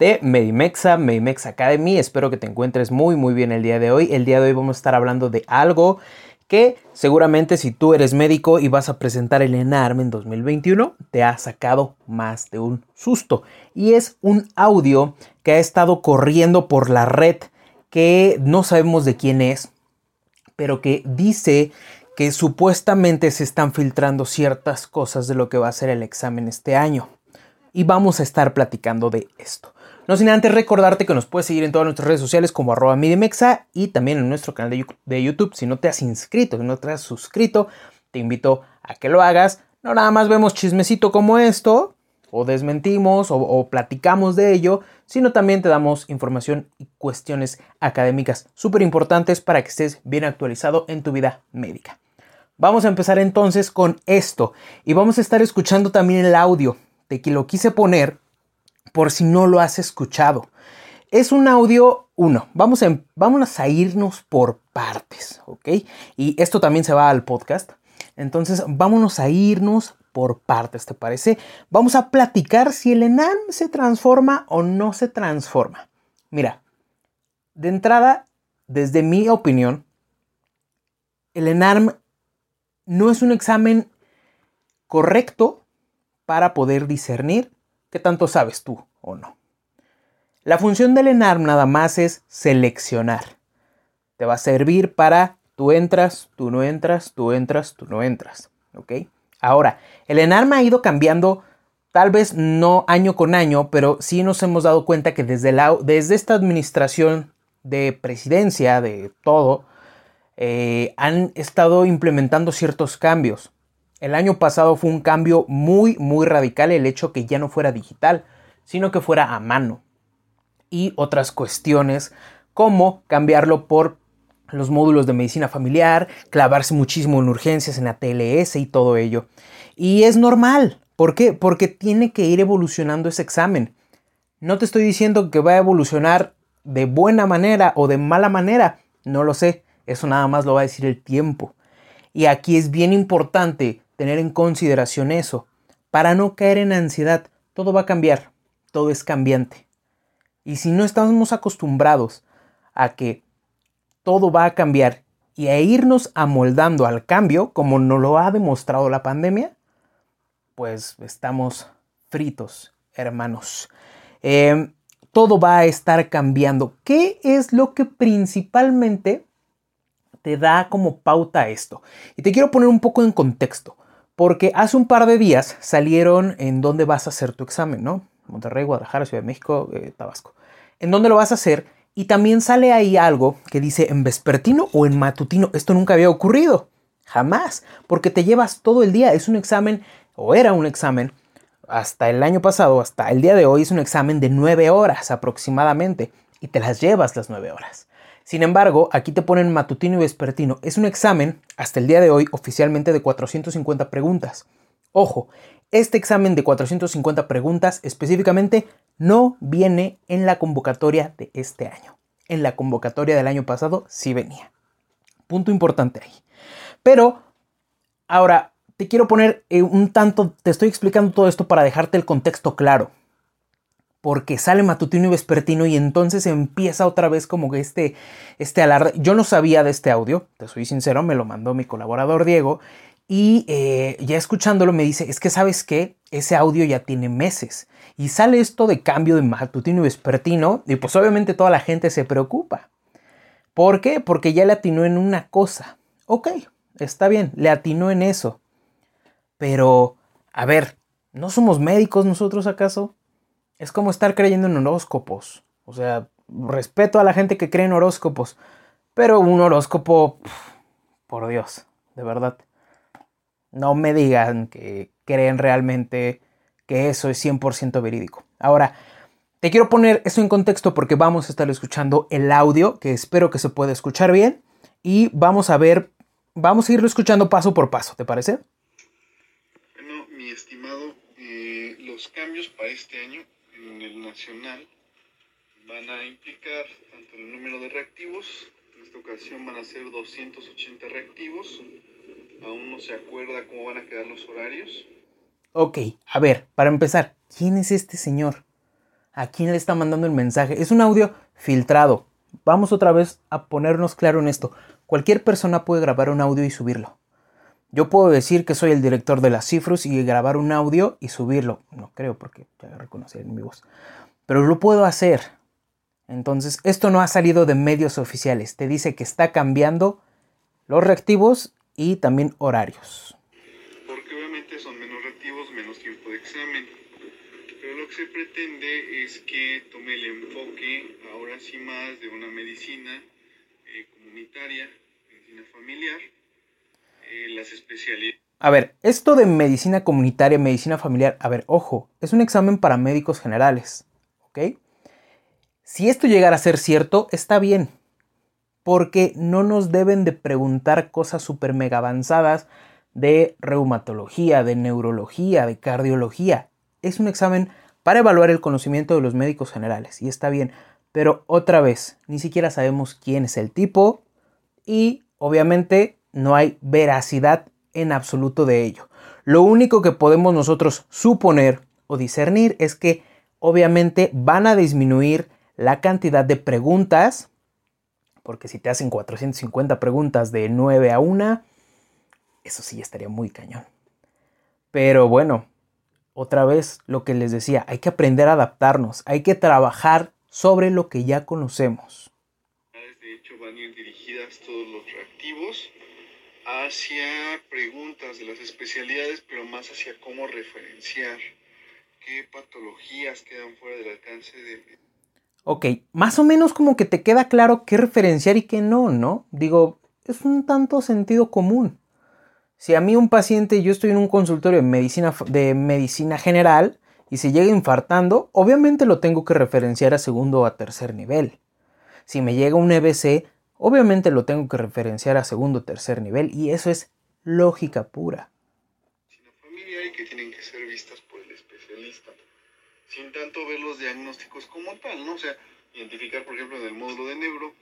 de Medimexa, Medimex Academy. Espero que te encuentres muy muy bien el día de hoy. El día de hoy vamos a estar hablando de algo que seguramente si tú eres médico y vas a presentar el ENARM en 2021, te ha sacado más de un susto. Y es un audio que ha estado corriendo por la red que no sabemos de quién es, pero que dice que supuestamente se están filtrando ciertas cosas de lo que va a ser el examen este año. Y vamos a estar platicando de esto. No sin antes recordarte que nos puedes seguir en todas nuestras redes sociales como arroba midimexa y también en nuestro canal de YouTube. Si no te has inscrito, si no te has suscrito, te invito a que lo hagas. No nada más vemos chismecito como esto, o desmentimos, o, o platicamos de ello, sino también te damos información y cuestiones académicas súper importantes para que estés bien actualizado en tu vida médica. Vamos a empezar entonces con esto y vamos a estar escuchando también el audio de que lo quise poner por si no lo has escuchado. Es un audio 1. Vamos a, vamos a irnos por partes, ¿ok? Y esto también se va al podcast. Entonces, vámonos a irnos por partes, ¿te parece? Vamos a platicar si el ENAM se transforma o no se transforma. Mira, de entrada, desde mi opinión, el ENARM no es un examen correcto para poder discernir qué tanto sabes tú o no. La función del ENARM nada más es seleccionar. Te va a servir para tú entras, tú no entras, tú entras, tú no entras. ¿Ok? Ahora, el ENARM ha ido cambiando, tal vez no año con año, pero sí nos hemos dado cuenta que desde, la, desde esta administración de presidencia, de todo, eh, han estado implementando ciertos cambios. El año pasado fue un cambio muy, muy radical el hecho que ya no fuera digital, sino que fuera a mano. Y otras cuestiones como cambiarlo por los módulos de medicina familiar, clavarse muchísimo en urgencias, en ATLS y todo ello. Y es normal. ¿Por qué? Porque tiene que ir evolucionando ese examen. No te estoy diciendo que va a evolucionar de buena manera o de mala manera. No lo sé. Eso nada más lo va a decir el tiempo. Y aquí es bien importante tener en consideración eso. Para no caer en ansiedad, todo va a cambiar. Todo es cambiante. Y si no estamos acostumbrados a que todo va a cambiar y a irnos amoldando al cambio, como nos lo ha demostrado la pandemia, pues estamos fritos hermanos. Em, todo va a estar cambiando. ¿Qué es lo que principalmente te da como pauta esto? Y te quiero poner un poco en contexto, porque hace un par de días salieron en dónde vas a hacer tu examen, ¿no? Monterrey, Guadalajara, Ciudad de México, eh, Tabasco. ¿En dónde lo vas a hacer? Y también sale ahí algo que dice en vespertino o en matutino. Esto nunca había ocurrido. Jamás. Porque te llevas todo el día. Es un examen, o era un examen, hasta el año pasado, hasta el día de hoy, es un examen de nueve horas aproximadamente. Y te las llevas las nueve horas. Sin embargo, aquí te ponen matutino y vespertino. Es un examen, hasta el día de hoy, oficialmente de 450 preguntas. Ojo, este examen de 450 preguntas específicamente no viene en la convocatoria de este año. En la convocatoria del año pasado sí venía. Punto importante ahí. Pero ahora te quiero poner eh, un tanto, te estoy explicando todo esto para dejarte el contexto claro. Porque sale matutino y vespertino y entonces empieza otra vez como que este, este alarde. Yo no sabía de este audio, te soy sincero, me lo mandó mi colaborador Diego y eh, ya escuchándolo me dice, es que sabes que ese audio ya tiene meses. Y sale esto de cambio de matutino y vespertino. Y pues obviamente toda la gente se preocupa. ¿Por qué? Porque ya le atinó en una cosa. Ok, está bien, le atinó en eso. Pero, a ver, ¿no somos médicos nosotros acaso? Es como estar creyendo en horóscopos. O sea, respeto a la gente que cree en horóscopos. Pero un horóscopo, por Dios, de verdad. No me digan que creen realmente que eso es 100% verídico. Ahora, te quiero poner eso en contexto porque vamos a estar escuchando el audio, que espero que se pueda escuchar bien, y vamos a ver, vamos a irlo escuchando paso por paso, ¿te parece? Bueno, mi estimado, eh, los cambios para este año en el nacional van a implicar tanto el número de reactivos, en esta ocasión van a ser 280 reactivos, Aún no se acuerda cómo van a quedar los horarios. Ok, a ver, para empezar, ¿quién es este señor? ¿A quién le está mandando el mensaje? Es un audio filtrado. Vamos otra vez a ponernos claro en esto. Cualquier persona puede grabar un audio y subirlo. Yo puedo decir que soy el director de las cifras y grabar un audio y subirlo. No creo porque ya reconocí en mi voz. Pero lo puedo hacer. Entonces, esto no ha salido de medios oficiales. Te dice que está cambiando los reactivos y también horarios. Porque obviamente son menos reactivos, menos tiempo de examen. Pero lo que se pretende es que tome el enfoque ahora sí más de una medicina eh, comunitaria, medicina familiar, A ver, esto de medicina comunitaria, medicina familiar, a ver, ojo, es un examen para médicos generales, ¿ok? Si esto llegara a ser cierto, está bien, porque no nos deben de preguntar cosas súper mega avanzadas de reumatología, de neurología, de cardiología. Es un examen para evaluar el conocimiento de los médicos generales y está bien, pero otra vez, ni siquiera sabemos quién es el tipo y obviamente no hay veracidad en absoluto de ello. Lo único que podemos nosotros suponer o discernir es que obviamente van a disminuir la cantidad de preguntas porque si te hacen 450 preguntas de 9 a 1, eso sí estaría muy cañón. Pero bueno, otra vez lo que les decía, hay que aprender a adaptarnos, hay que trabajar sobre lo que ya conocemos. De hecho, van a ir dirigidas todos los reactivos hacia preguntas de las especialidades, pero más hacia cómo referenciar qué patologías quedan fuera del alcance de Ok, más o menos como que te queda claro qué referenciar y qué no, ¿no? Digo, es un tanto sentido común. Si a mí un paciente, yo estoy en un consultorio de medicina, de medicina general y se llega infartando, obviamente lo tengo que referenciar a segundo o a tercer nivel. Si me llega un EBC, obviamente lo tengo que referenciar a segundo o tercer nivel y eso es lógica pura. familia y que tienen que ser vistas por el especialista sin tanto ver los diagnósticos como tal, ¿no? O sea, identificar, por ejemplo, en el módulo de neuro,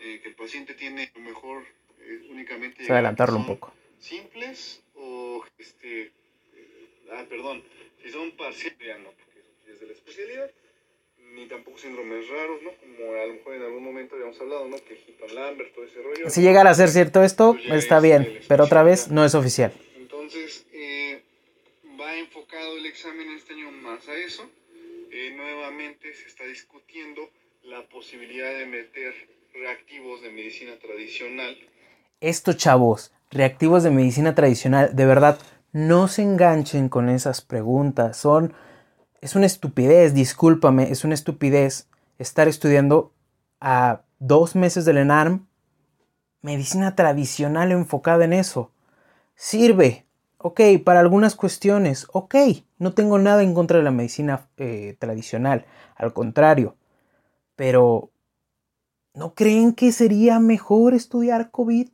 eh, que el paciente tiene mejor eh, únicamente... adelantarlo un poco. Simples o, este, eh, ah, perdón, si son parciales, no, porque es de la especialidad, ni tampoco síndromes raros, ¿no? Como a lo mejor en algún momento habíamos hablado, ¿no? Que Lambert, todo ese rollo. Si llegara a ser cierto esto, pues está bien, pero otra vez no es oficial. Entonces, va enfocado el examen este año más a eso eh, nuevamente se está discutiendo la posibilidad de meter reactivos de medicina tradicional. Estos chavos, reactivos de medicina tradicional, de verdad, no se enganchen con esas preguntas. Son. Es una estupidez, discúlpame, es una estupidez estar estudiando a dos meses del ENARM medicina tradicional enfocada en eso. Sirve, ok, para algunas cuestiones, ok, no tengo nada en contra de la medicina eh, tradicional, al contrario, pero ¿no creen que sería mejor estudiar COVID?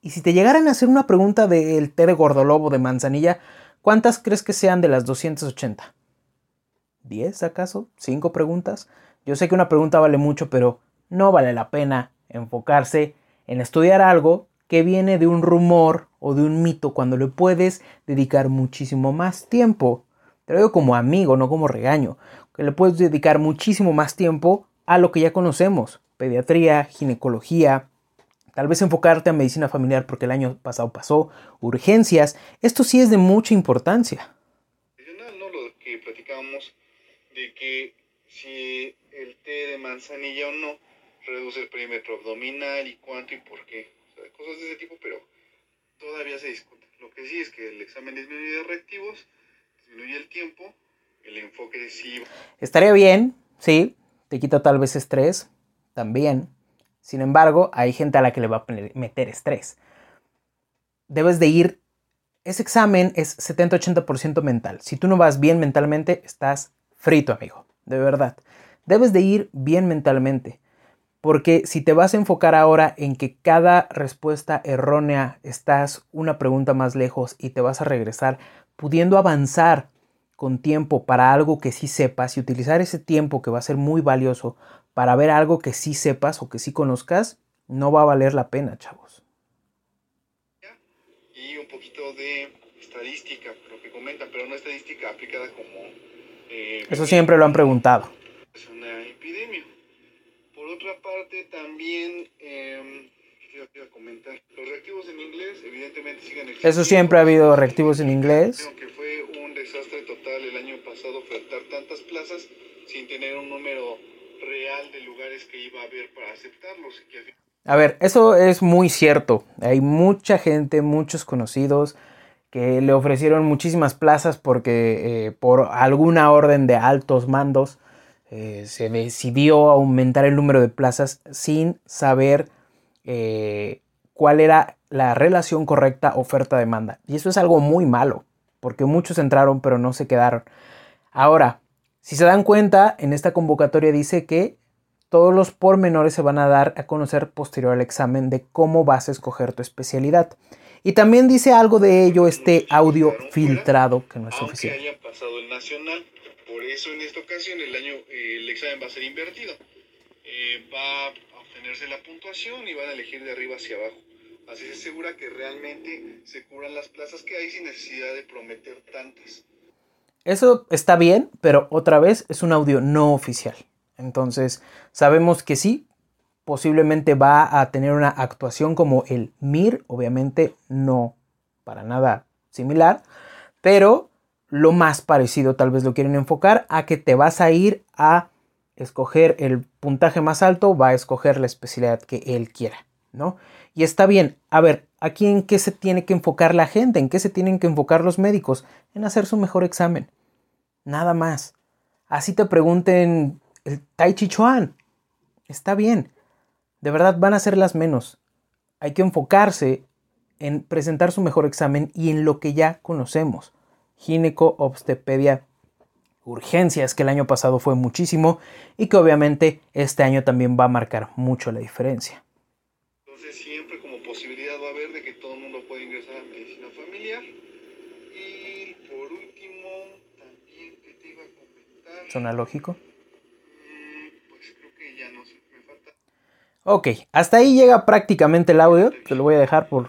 Y si te llegaran a hacer una pregunta del té de gordolobo de manzanilla, ¿cuántas crees que sean de las 280? ¿10 acaso? ¿5 preguntas? Yo sé que una pregunta vale mucho, pero no vale la pena enfocarse en estudiar algo que viene de un rumor o de un mito cuando le puedes dedicar muchísimo más tiempo. Te lo digo como amigo, no como regaño, que le puedes dedicar muchísimo más tiempo a lo que ya conocemos, pediatría, ginecología, tal vez enfocarte a medicina familiar porque el año pasado pasó, urgencias, esto sí es de mucha importancia. ¿no? Lo que platicábamos de que si el té de manzanilla o no reduce el perímetro abdominal y cuánto y por qué, o sea, cosas de ese tipo, pero todavía se discute. Lo que sí es que el examen disminuye reactivos, disminuye el tiempo, el enfoque sí. Estaría bien, sí, te quita tal vez estrés, también, sin embargo, hay gente a la que le va a meter estrés. Debes de ir, ese examen es 70-80% mental. Si tú no vas bien mentalmente, estás frito, amigo, de verdad. Debes de ir bien mentalmente. Porque si te vas a enfocar ahora en que cada respuesta errónea estás una pregunta más lejos y te vas a regresar pudiendo avanzar con tiempo para algo que sí sepas y utilizar ese tiempo que va a ser muy valioso para ver algo que sí sepas o que sí conozcas, no va a valer la pena, chavos. Y un poquito de estadística, lo que comentan, pero no estadística aplicada como... Eh, Eso siempre lo han preguntado. Es una epidemia. Por otra parte, también... Eh, comentar. Los reactivos en inglés, evidentemente, siguen existiendo. Eso siempre ha habido reactivos en inglés. Que fue un desastre total el año pasado ofertar tantas plazas sin tener un número real de lugares que iba a haber para aceptarlos. A ver, eso es muy cierto. Hay mucha gente, muchos conocidos que le ofrecieron muchísimas plazas porque eh, por alguna orden de altos mandos eh, se decidió aumentar el número de plazas sin saber eh, cuál era la relación correcta oferta-demanda. Y eso es algo muy malo, porque muchos entraron pero no se quedaron. Ahora, si se dan cuenta, en esta convocatoria dice que todos los pormenores se van a dar a conocer posterior al examen de cómo vas a escoger tu especialidad. Y también dice algo de ello este audio filtrado que no es oficial. haya pasado el nacional, por eso en esta ocasión el año el examen va a ser invertido. Eh, va a obtenerse la puntuación y van a elegir de arriba hacia abajo. Así se asegura que realmente se cubran las plazas que hay sin necesidad de prometer tantas. Eso está bien, pero otra vez es un audio no oficial. Entonces, sabemos que sí, posiblemente va a tener una actuación como el MIR, obviamente no para nada similar, pero lo más parecido tal vez lo quieren enfocar a que te vas a ir a escoger el puntaje más alto, va a escoger la especialidad que él quiera, Y está bien, a ver, aquí en qué se tiene que enfocar la gente, en qué se tienen que enfocar los médicos, en hacer su mejor examen. Nada más. Así te pregunten el Tai Chi Chuan. Está bien. De verdad van a ser las menos. Hay que enfocarse en presentar su mejor examen y en lo que ya conocemos. Gineco, obstepedia, urgencias, que el año pasado fue muchísimo y que obviamente este año también va a marcar mucho la diferencia. Ok, hasta ahí llega prácticamente el audio. Te lo voy a dejar por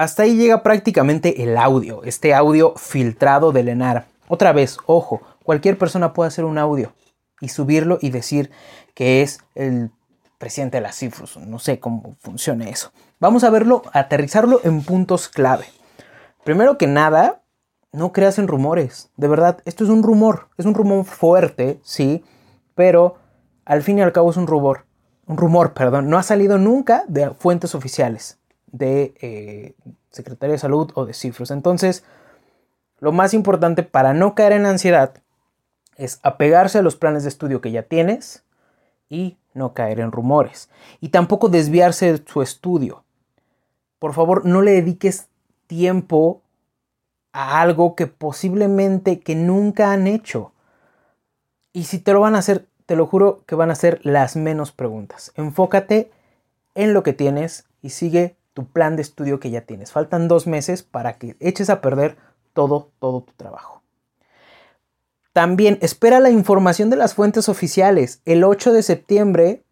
hasta ahí llega prácticamente el audio, este audio filtrado de Lenar. Otra vez, ojo, cualquier persona puede hacer un audio y subirlo y decir que es el presidente de la Cifrus. No sé cómo funciona eso. Vamos a verlo, aterrizarlo en puntos clave. Primero que nada, no creas en rumores. De verdad, esto es un rumor. Es un rumor fuerte, sí, pero al fin y al cabo es un rumor. Un rumor, perdón. No ha salido nunca de fuentes oficiales de eh, Secretaría de Salud o de cifras. Entonces, lo más importante para no caer en ansiedad es apegarse a los planes de estudio que ya tienes y no caer en rumores. Y tampoco desviarse de su estudio. Por favor, no le dediques tiempo a algo que posiblemente que nunca han hecho. Y si te lo van a hacer, te lo juro que van a ser las menos preguntas. Enfócate en lo que tienes y sigue tu plan de estudio que ya tienes. Faltan dos meses para que eches a perder todo, todo tu trabajo. También espera la información de las fuentes oficiales. El 8 de septiembre,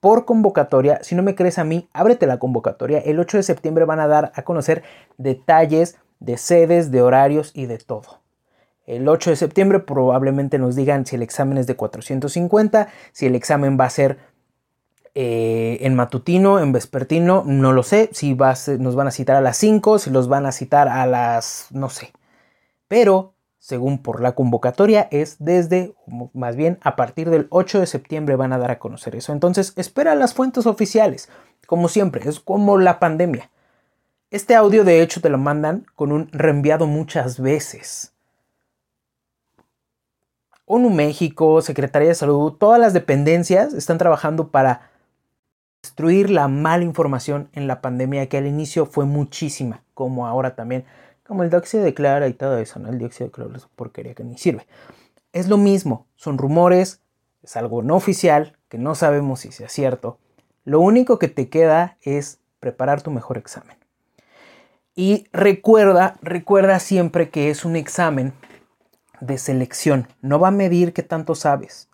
por convocatoria, si no me crees a mí, ábrete la convocatoria. El 8 de septiembre van a dar a conocer detalles de sedes, de horarios y de todo. El 8 de septiembre probablemente nos digan si el examen es de 450, si el examen va a ser eh, en matutino, en vespertino, no lo sé, si nos van a citar a las 5, si los van a citar a las, no sé. Pero, según por la convocatoria, es desde, más bien, a partir del 8 de septiembre van a dar a conocer eso. Entonces, espera las fuentes oficiales. Como siempre, es como la pandemia. Este audio de hecho te lo mandan con un reenviado muchas veces. ONU México, Secretaría de Salud, todas las dependencias están trabajando para destruir la mala información en la pandemia que al inicio fue muchísima, como ahora también, como el dióxido de cloro y todo eso, ¿no? El dióxido de cloro es porquería que ni sirve. Es lo mismo, son rumores, es algo no oficial, que no sabemos si sea cierto. Lo único que te queda es preparar tu mejor examen. Y recuerda, recuerda siempre que es un examen de selección. No va a medir qué tanto sabes.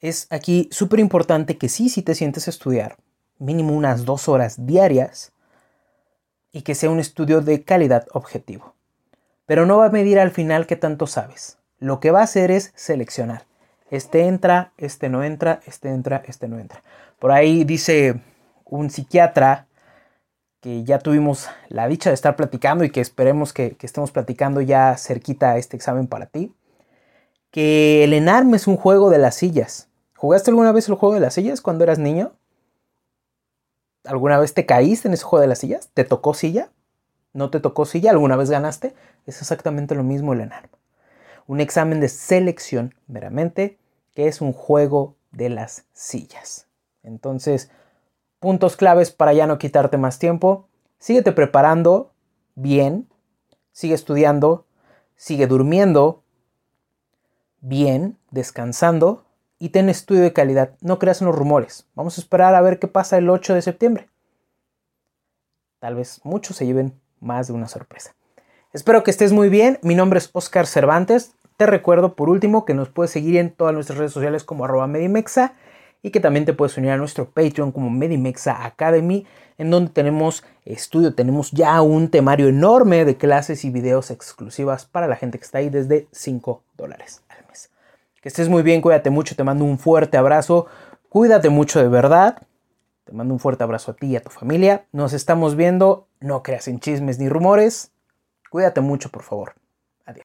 Es aquí súper importante que sí, si te sientes estudiar, mínimo unas dos horas diarias, y que sea un estudio de calidad objetivo. Pero no va a medir al final qué tanto sabes. Lo que va a hacer es seleccionar. Este entra, este no entra, este entra, este no entra. Por ahí dice un psiquiatra que ya tuvimos la dicha de estar platicando y que esperemos que, estemos platicando ya cerquita a este examen para ti. Que el ENARM es un juego de las sillas. ¿Jugaste alguna vez el juego de las sillas cuando eras niño? ¿Alguna vez te caíste en ese juego de las sillas? ¿Te tocó silla? ¿No te tocó silla? ¿Alguna vez ganaste? Es exactamente lo mismo el ENARM. Un examen de selección meramente que es un juego de las sillas. Entonces, puntos claves para ya no quitarte más tiempo. Síguete preparando bien, sigue estudiando, sigue durmiendo bien, descansando y ten estudio de calidad. No creas en los rumores. Vamos a esperar a ver qué pasa el 8 de septiembre. Tal vez muchos se lleven más de una sorpresa. Espero que estés muy bien. Mi nombre es Oscar Cervantes. Te recuerdo por último que nos puedes seguir en todas nuestras redes sociales como arroba medimexa y que también te puedes unir a nuestro Patreon como Medimexa Academy, en donde tenemos estudio, tenemos ya un temario enorme de clases y videos exclusivas para la gente que está ahí desde 5 dólares al mes. Que estés muy bien, cuídate mucho, te mando un fuerte abrazo, cuídate mucho de verdad, te mando un fuerte abrazo a ti y a tu familia, nos estamos viendo, no creas en chismes ni rumores, cuídate mucho por favor. Adiós.